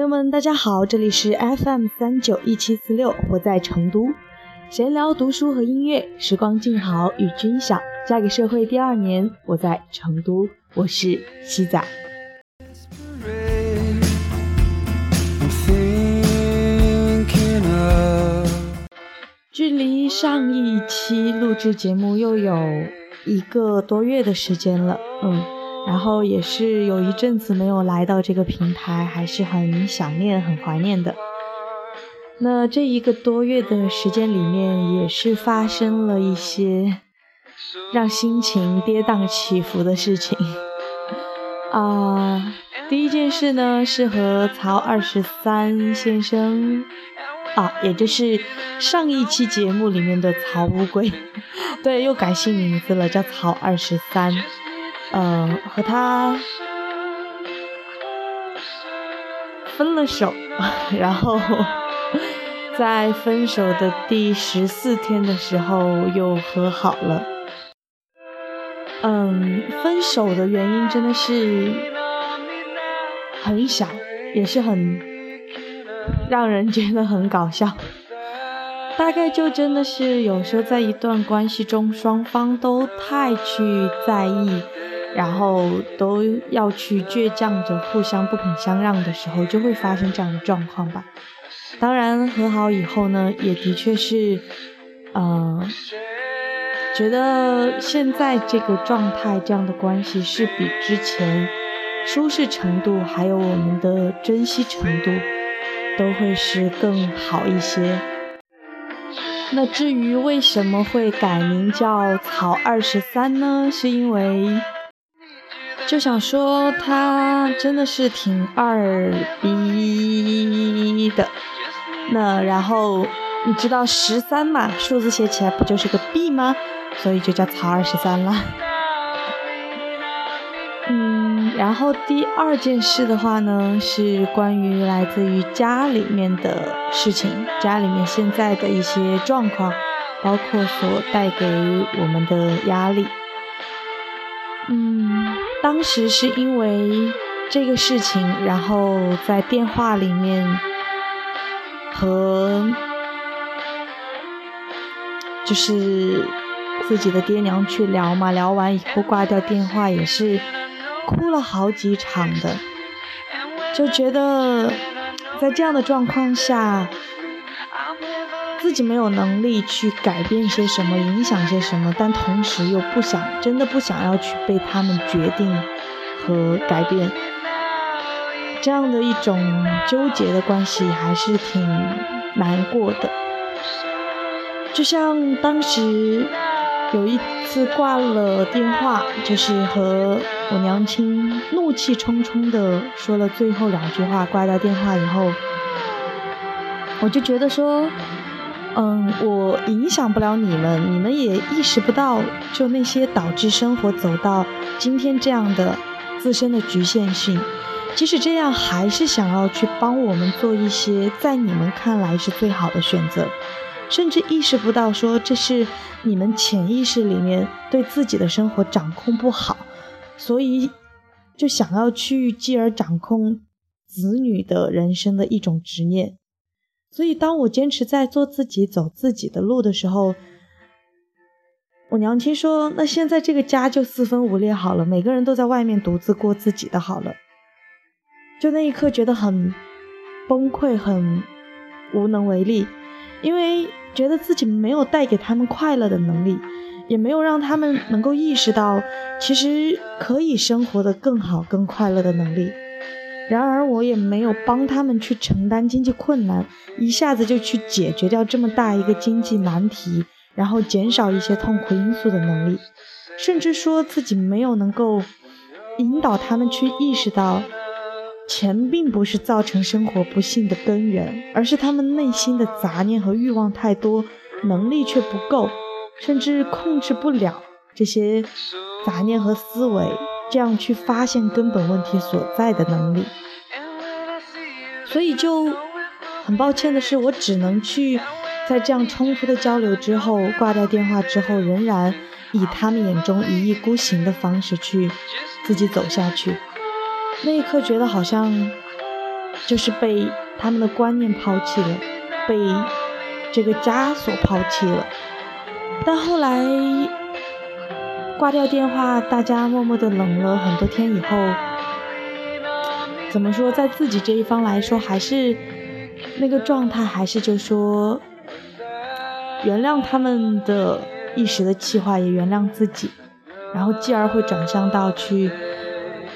朋友们，大家好，这里是 FM 三九一七四六，我在成都，闲聊、读书和音乐，时光静好与君享。嫁给社会第二年，我在成都，我是西仔。距离上一期录制节目又有一个多月的时间了，嗯，然后也是有一阵子没有来到这个平台，还是很想念、很怀念的。那这一个多月的时间里面，也是发生了一些让心情跌宕起伏的事情啊。第一件事呢，是和曹二十三先生。啊，也就是上一期节目里面的曹乌龟，对，又改姓名字了，叫曹二十三。嗯，和他分了手，然后在分手的第十四天的时候又和好了。嗯，分手的原因真的是很小，也是很。让人觉得很搞笑，大概就真的是有时候在一段关系中，双方都太去在意，然后都要去倔强着互相不肯相让的时候，就会发生这样的状况吧。当然和好以后呢，也的确是，嗯，觉得现在这个状态这样的关系是比之前舒适程度还有我们的珍惜程度。都会是更好一些。那至于为什么会改名叫曹二十三呢？是因为就想说他真的是挺二逼的。那然后你知道十三嘛？数字写起来不就是个 B 吗？所以就叫曹二十三了。嗯然后第二件事的话呢，是关于来自于家里面的事情，家里面现在的一些状况，包括所带给我们的压力。嗯，当时是因为这个事情，然后在电话里面和就是自己的爹娘去聊嘛，聊完以后挂掉电话也是。哭了好几场的，就觉得在这样的状况下，自己没有能力去改变些什么，影响些什么，但同时又不想，真的不想要去被他们决定和改变，这样的一种纠结的关系还是挺难过的。就像当时。有一次挂了电话，就是和我娘亲怒气冲冲的说了最后两句话。挂掉电话以后，我就觉得说，嗯，我影响不了你们，你们也意识不到，就那些导致生活走到今天这样的自身的局限性。即使这样，还是想要去帮我们做一些在你们看来是最好的选择。甚至意识不到，说这是你们潜意识里面对自己的生活掌控不好，所以就想要去继而掌控子女的人生的一种执念。所以，当我坚持在做自己、走自己的路的时候，我娘亲说：“那现在这个家就四分五裂好了，每个人都在外面独自过自己的好了。”就那一刻觉得很崩溃，很无能为力，因为。觉得自己没有带给他们快乐的能力，也没有让他们能够意识到其实可以生活的更好、更快乐的能力。然而，我也没有帮他们去承担经济困难，一下子就去解决掉这么大一个经济难题，然后减少一些痛苦因素的能力，甚至说自己没有能够引导他们去意识到。钱并不是造成生活不幸的根源，而是他们内心的杂念和欲望太多，能力却不够，甚至控制不了这些杂念和思维，这样去发现根本问题所在的能力。所以就很抱歉的是，我只能去在这样冲突的交流之后，挂掉电话之后，仍然以他们眼中一意孤行的方式去自己走下去。那一刻觉得好像就是被他们的观念抛弃了，被这个家所抛弃了。但后来挂掉电话，大家默默的冷了很多天以后，怎么说，在自己这一方来说，还是那个状态，还是就说原谅他们的一时的气话，也原谅自己，然后继而会转向到去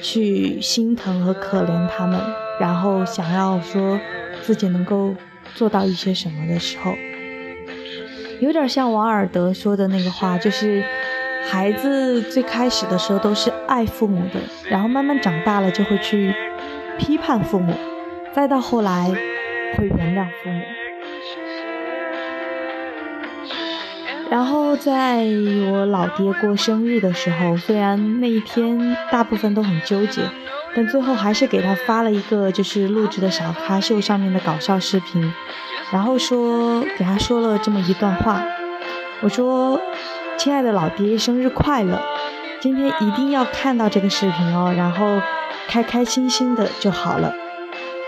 去心疼和可怜他们，然后想要说自己能够做到一些什么的时候。有点像王尔德说的那个话，就是孩子最开始的时候都是爱父母的，然后慢慢长大了就会去批判父母，再到后来会原谅父母。然后在我老爹过生日的时候，虽然那一天大部分都很纠结，但最后还是给他发了一个就是录制的小咖秀上面的搞笑视频。然后说给他说了这么一段话，我说：“亲爱的老爹，生日快乐！今天一定要看到这个视频哦，然后开开心心的就好了。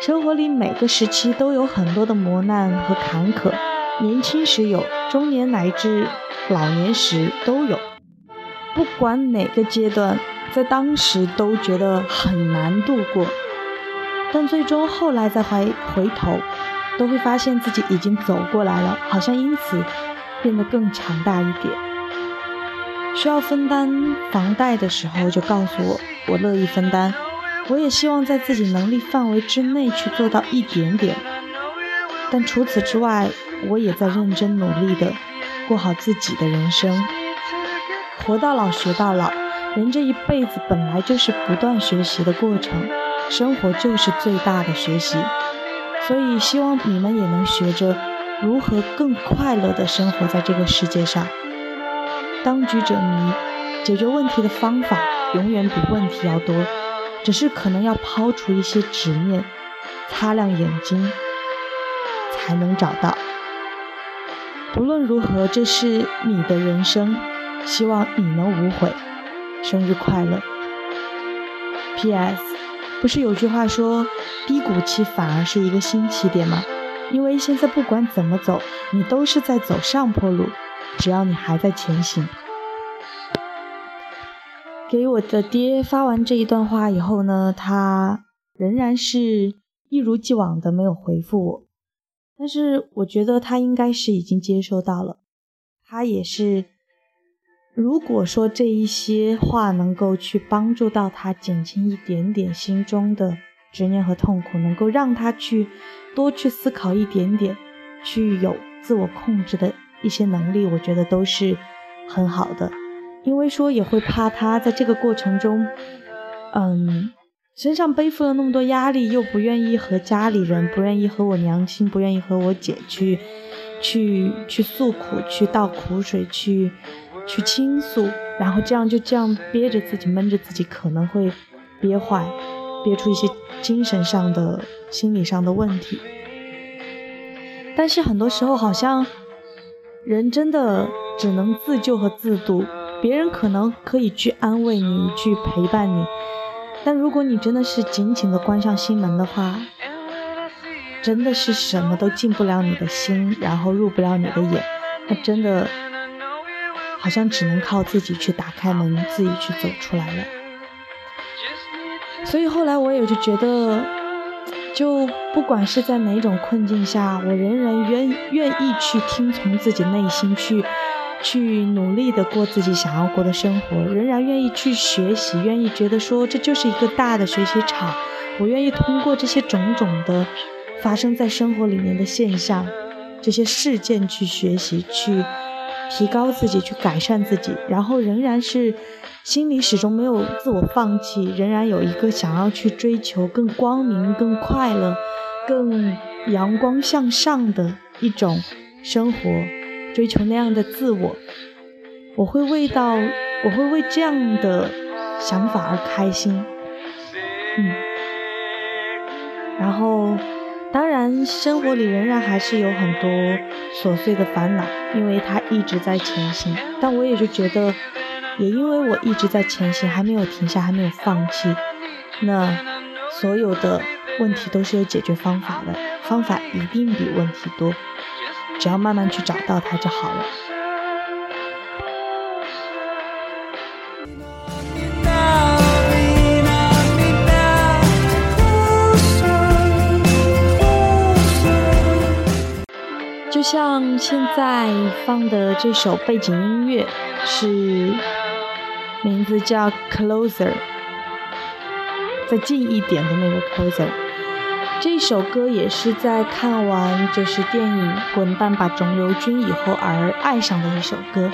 生活里每个时期都有很多的磨难和坎坷，年轻时有，中年乃至老年时都有。不管哪个阶段，在当时都觉得很难度过，但最终后来再回回头。”都会发现自己已经走过来了，好像因此变得更强大一点。需要分担房贷的时候，就告诉我，我乐意分担。我也希望在自己能力范围之内去做到一点点。但除此之外，我也在认真努力的过好自己的人生。活到老学到老，人这一辈子本来就是不断学习的过程，生活就是最大的学习。所以，希望你们也能学着如何更快乐的生活在这个世界上。当局者迷，解决问题的方法永远比问题要多，只是可能要抛除一些执念，擦亮眼睛，才能找到。不论如何，这是你的人生，希望你能无悔。生日快乐。P.S. 不是有句话说，低谷期反而是一个新起点吗？因为现在不管怎么走，你都是在走上坡路，只要你还在前行。给我的爹发完这一段话以后呢，他仍然是一如既往的没有回复我，但是我觉得他应该是已经接收到了，他也是。如果说这一些话能够去帮助到他减轻一点点心中的执念和痛苦，能够让他去多去思考一点点，去有自我控制的一些能力，我觉得都是很好的。因为说也会怕他在这个过程中，嗯，身上背负了那么多压力，又不愿意和家里人，不愿意和我娘亲，不愿意和我姐去，去去诉苦，去倒苦水，去。去倾诉，然后这样就这样憋着自己，闷着自己，可能会憋坏，憋出一些精神上的、心理上的问题。但是很多时候，好像人真的只能自救和自渡，别人可能可以去安慰你，去陪伴你，但如果你真的是紧紧的关上心门的话，真的是什么都进不了你的心，然后入不了你的眼，那真的。好像只能靠自己去打开门，自己去走出来了。所以后来我也就觉得，就不管是在哪种困境下，我仍然愿愿意去听从自己内心，去去努力的过自己想要过的生活，仍然愿意去学习，愿意觉得说这就是一个大的学习场。我愿意通过这些种种的发生在生活里面的现象，这些事件去学习去。提高自己，去改善自己，然后仍然是心里始终没有自我放弃，仍然有一个想要去追求更光明、更快乐、更阳光向上的一种生活，追求那样的自我。我会为到，我会为这样的想法而开心。嗯，然后。当然，生活里仍然还是有很多琐碎的烦恼，因为他一直在前行。但我也就觉得，也因为我一直在前行，还没有停下，还没有放弃，那所有的问题都是有解决方法的，方法一定比问题多，只要慢慢去找到它就好了。就像现在放的这首背景音乐，是名字叫《Closer》，再近一点的那个《Closer》。这首歌也是在看完就是电影《滚蛋吧，肿瘤君》以后而爱上的一首歌。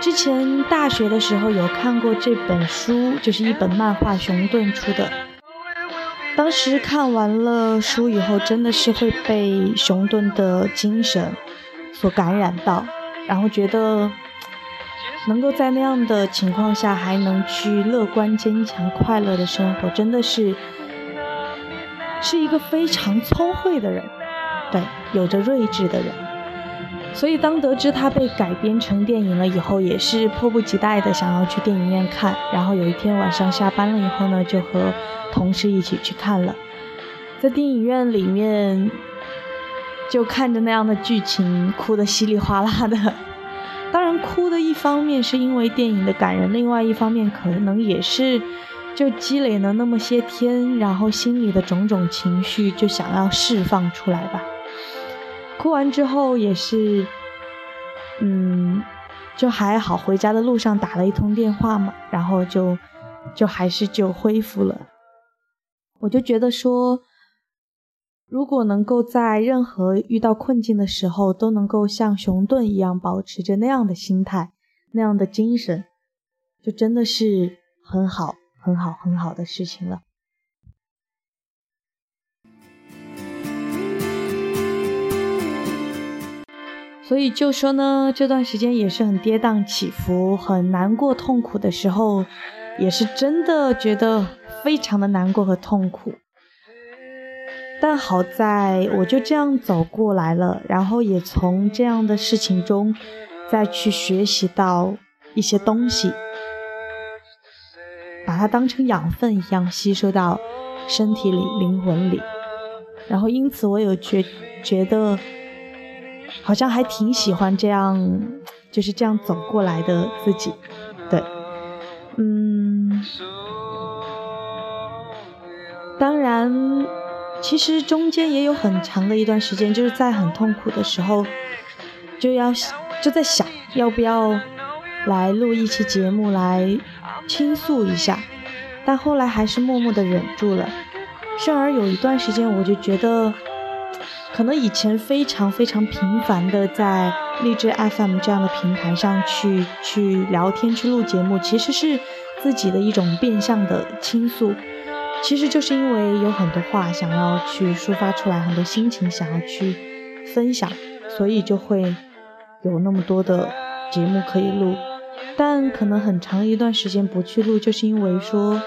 之前大学的时候有看过这本书，就是一本漫画，熊顿出的。当时看完了书以后，真的是会被熊顿的精神所感染到，然后觉得能够在那样的情况下还能去乐观、坚强、快乐的生活，真的是是一个非常聪慧的人，对，有着睿智的人。所以当得知他被改编成电影了以后，也是迫不及待的想要去电影院看。然后有一天晚上下班了以后呢，就和。同事一起去看了，在电影院里面就看着那样的剧情，哭得稀里哗啦的。当然，哭的一方面是因为电影的感人，另外一方面可能也是就积累了那么些天，然后心里的种种情绪就想要释放出来吧。哭完之后也是，嗯，就还好，回家的路上打了一通电话嘛，然后就就还是就恢复了。我就觉得说，如果能够在任何遇到困境的时候，都能够像熊顿一样保持着那样的心态、那样的精神，就真的是很好、很好、很好的事情了。所以就说呢，这段时间也是很跌宕起伏、很难过、痛苦的时候，也是真的觉得。非常的难过和痛苦，但好在我就这样走过来了，然后也从这样的事情中再去学习到一些东西，把它当成养分一样吸收到身体里、灵魂里，然后因此我有觉觉得好像还挺喜欢这样就是这样走过来的自己，对，嗯。当然，其实中间也有很长的一段时间，就是在很痛苦的时候，就要就在想要不要来录一期节目来倾诉一下，但后来还是默默的忍住了。甚而有一段时间，我就觉得，可能以前非常非常频繁的在励志 FM 这样的平台上去去聊天、去录节目，其实是自己的一种变相的倾诉。其实就是因为有很多话想要去抒发出来，很多心情想要去分享，所以就会有那么多的节目可以录。但可能很长一段时间不去录，就是因为说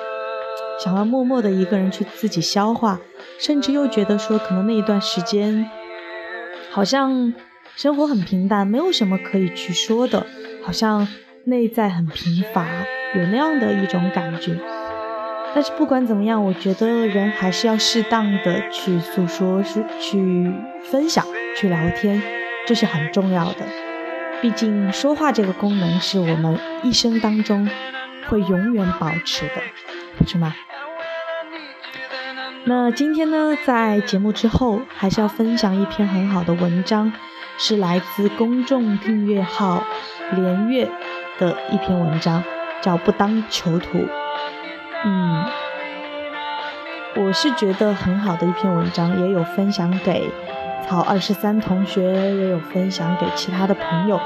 想要默默的一个人去自己消化，甚至又觉得说可能那一段时间好像生活很平淡，没有什么可以去说的，好像内在很贫乏，有那样的一种感觉。但是不管怎么样，我觉得人还是要适当的去诉说、是去分享、去聊天，这是很重要的。毕竟说话这个功能是我们一生当中会永远保持的，不是吗？那今天呢，在节目之后，还是要分享一篇很好的文章，是来自公众订阅号“连月”的一篇文章，叫《不当囚徒》。嗯，我是觉得很好的一篇文章，也有分享给曹二十三同学，也有分享给其他的朋友，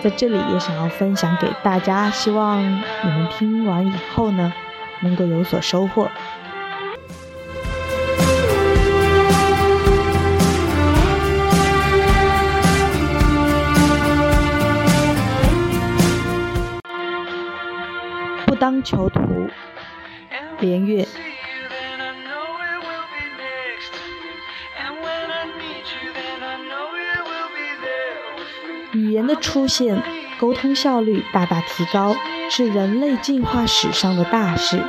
在这里也想要分享给大家，希望你们听完以后呢，能够有所收获。当囚徒。连月，语言的出现，沟通效率大大提高，是人类进化史上的大事。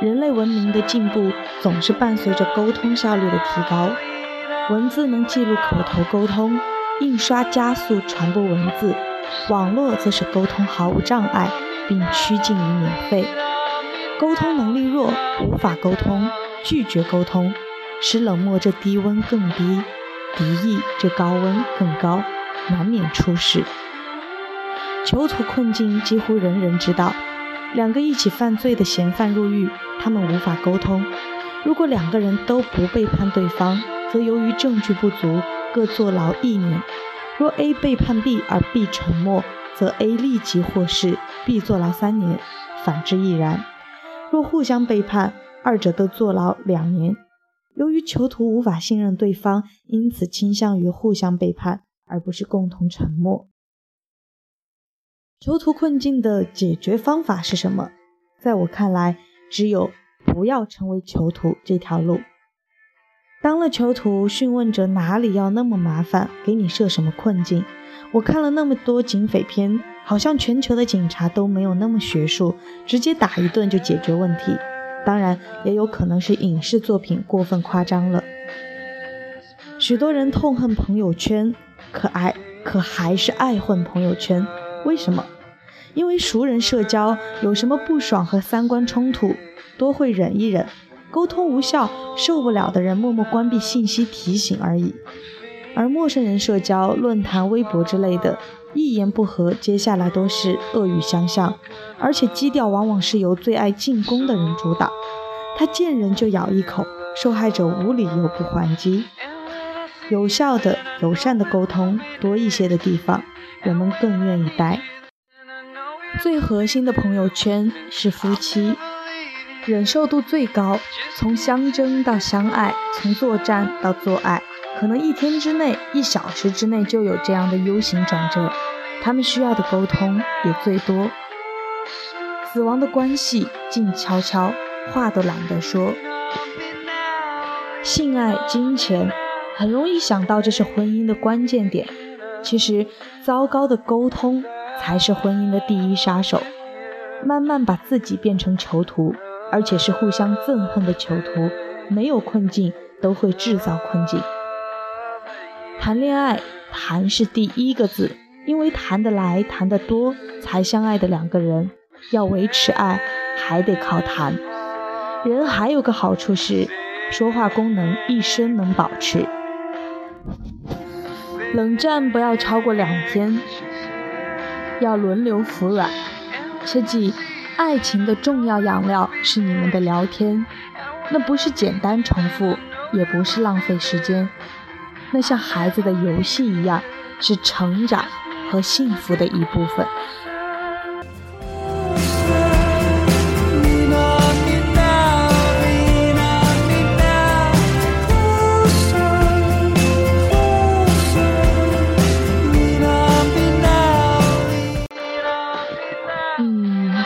人类文明的进步总是伴随着沟通效率的提高。文字能记录口头沟通，印刷加速传播文字，网络则是沟通毫无障碍，并趋近于免费。沟通能力弱，无法沟通，拒绝沟通，使冷漠这低温更低，敌意这高温更高，难免出事。囚徒困境几乎人人知道。两个一起犯罪的嫌犯入狱，他们无法沟通。如果两个人都不背叛对方，则由于证据不足，各坐牢一年。若 A 背叛 B 而 B 沉默，则 A 立即获释，B 坐牢三年；反之亦然。若互相背叛，二者都坐牢两年。由于囚徒无法信任对方，因此倾向于互相背叛，而不是共同沉默。囚徒困境的解决方法是什么？在我看来，只有不要成为囚徒这条路。当了囚徒，讯问者哪里要那么麻烦，给你设什么困境？我看了那么多警匪片，好像全球的警察都没有那么学术，直接打一顿就解决问题。当然，也有可能是影视作品过分夸张了。许多人痛恨朋友圈，可爱，可还是爱混朋友圈。为什么？因为熟人社交有什么不爽和三观冲突，多会忍一忍，沟通无效，受不了的人默默关闭信息提醒而已。而陌生人社交，论坛、微博之类的，一言不合，接下来都是恶语相向，而且基调往往是由最爱进攻的人主导。他见人就咬一口，受害者无理由不还击。有效的、友善的沟通多一些的地方。人们更愿意待。最核心的朋友圈是夫妻，忍受度最高，从相争到相爱，从作战到做爱，可能一天之内、一小时之内就有这样的 U 型转折。他们需要的沟通也最多。死亡的关系静悄悄，话都懒得说。性爱、金钱，很容易想到这是婚姻的关键点。其实，糟糕的沟通才是婚姻的第一杀手。慢慢把自己变成囚徒，而且是互相憎恨的囚徒，没有困境都会制造困境。谈恋爱，谈是第一个字，因为谈得来、谈得多才相爱的两个人，要维持爱还得靠谈。人还有个好处是，说话功能一生能保持。冷战不要超过两天，要轮流服软。切记，爱情的重要养料是你们的聊天，那不是简单重复，也不是浪费时间，那像孩子的游戏一样，是成长和幸福的一部分。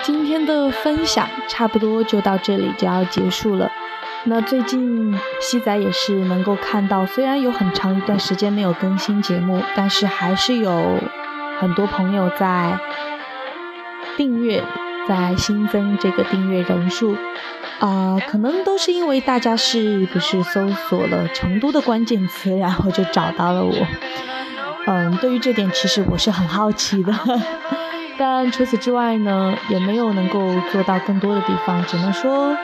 今天的分享差不多就到这里就要结束了。那最近西仔也是能够看到，虽然有很长一段时间没有更新节目，但是还是有很多朋友在订阅，在新增这个订阅人数。啊，可能都是因为大家是不是搜索了成都的关键词，然后就找到了我。嗯，对于这点其实我是很好奇的。但除此之外呢，也没有能够做到更多的地方，只能说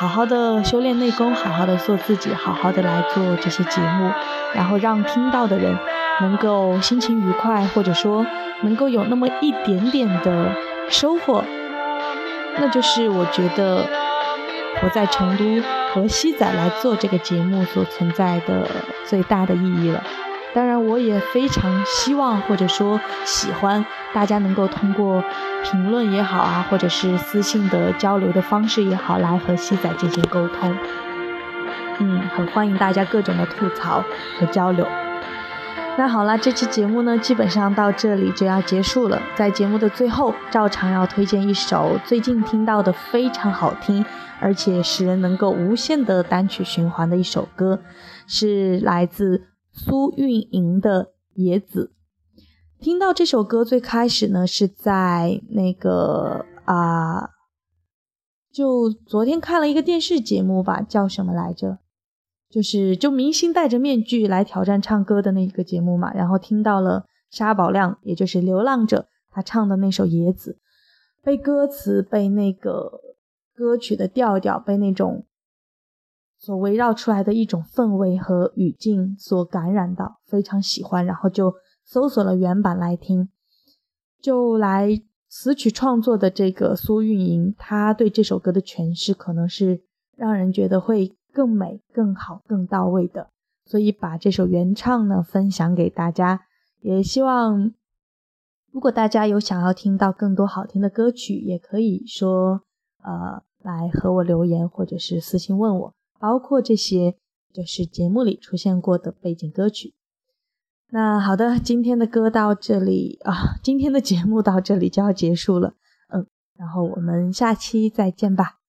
好好的修炼内功，好好的做自己，好好的来做这些节目，然后让听到的人能够心情愉快，或者说能够有那么一点点的收获，那就是我觉得我在成都和西仔来做这个节目所存在的最大的意义了。当然，我也非常希望，或者说喜欢大家能够通过评论也好啊，或者是私信的交流的方式也好，来和西仔进行沟通。嗯，很欢迎大家各种的吐槽和交流。那好了，这期节目呢，基本上到这里就要结束了。在节目的最后，照常要推荐一首最近听到的非常好听，而且使人能够无限的单曲循环的一首歌，是来自。苏运莹的《野子》，听到这首歌最开始呢，是在那个啊就昨天看了一个电视节目吧，叫什么来着？就是就明星戴着面具来挑战唱歌的那个节目嘛。然后听到了沙宝亮，也就是流浪者，他唱的那首《野子》，被歌词、被那个歌曲的调调、被那种所围绕出来的一种氛围和语境所感染到，非常喜欢。然后就搜索了原版来听，就来。词曲创作的这个苏运莹，她对这首歌的诠释可能是让人觉得会更美、更好、更到位的，所以把这首原唱呢分享给大家。也希望如果大家有想要听到更多好听的歌曲，也可以说呃来和我留言，或者是私信问我，包括这些就是节目里出现过的背景歌曲。那好的，今天的歌到这里啊，今天的节目到这里就要结束了，嗯，然后我们下期再见吧。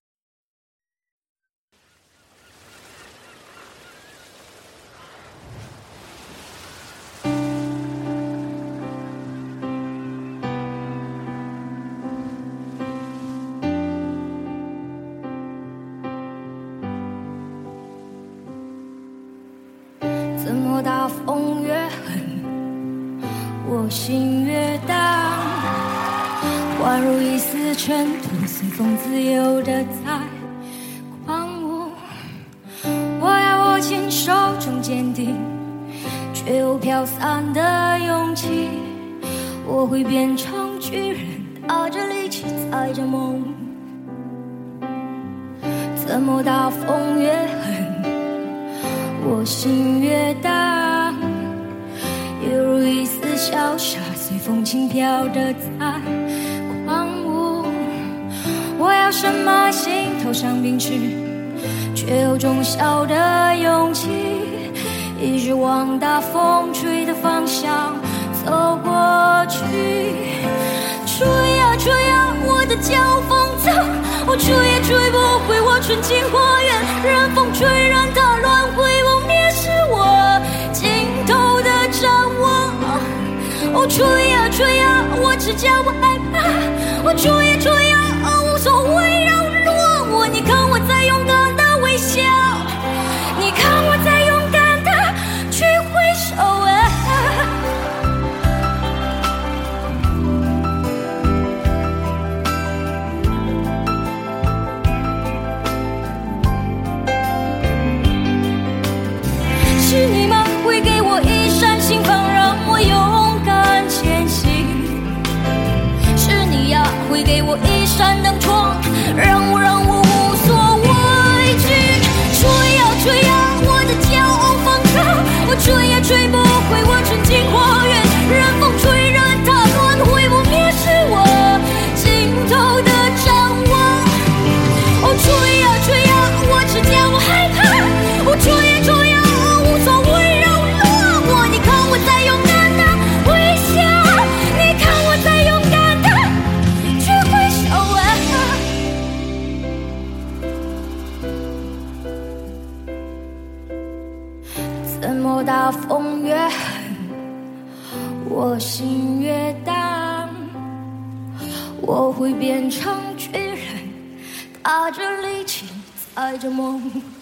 风自由的在狂舞。我要握紧手中坚定却又飘散的勇气。我会变成巨人，打着力气载着梦。怎么大风越狠，我心越大，犹如一丝。潇洒随风轻飘的在，我要什么心头上秉持，却有种小的勇气，一直往大风吹的方向走过去。吹呀吹呀，我的脚风走，我吹也吹不回我纯净花园，任风吹，任它乱回，不灭是我尽头的展望。哦，吹呀吹呀，我只叫我害怕。哦，吹呀吹呀，我会变成巨人，打着力气，载着梦。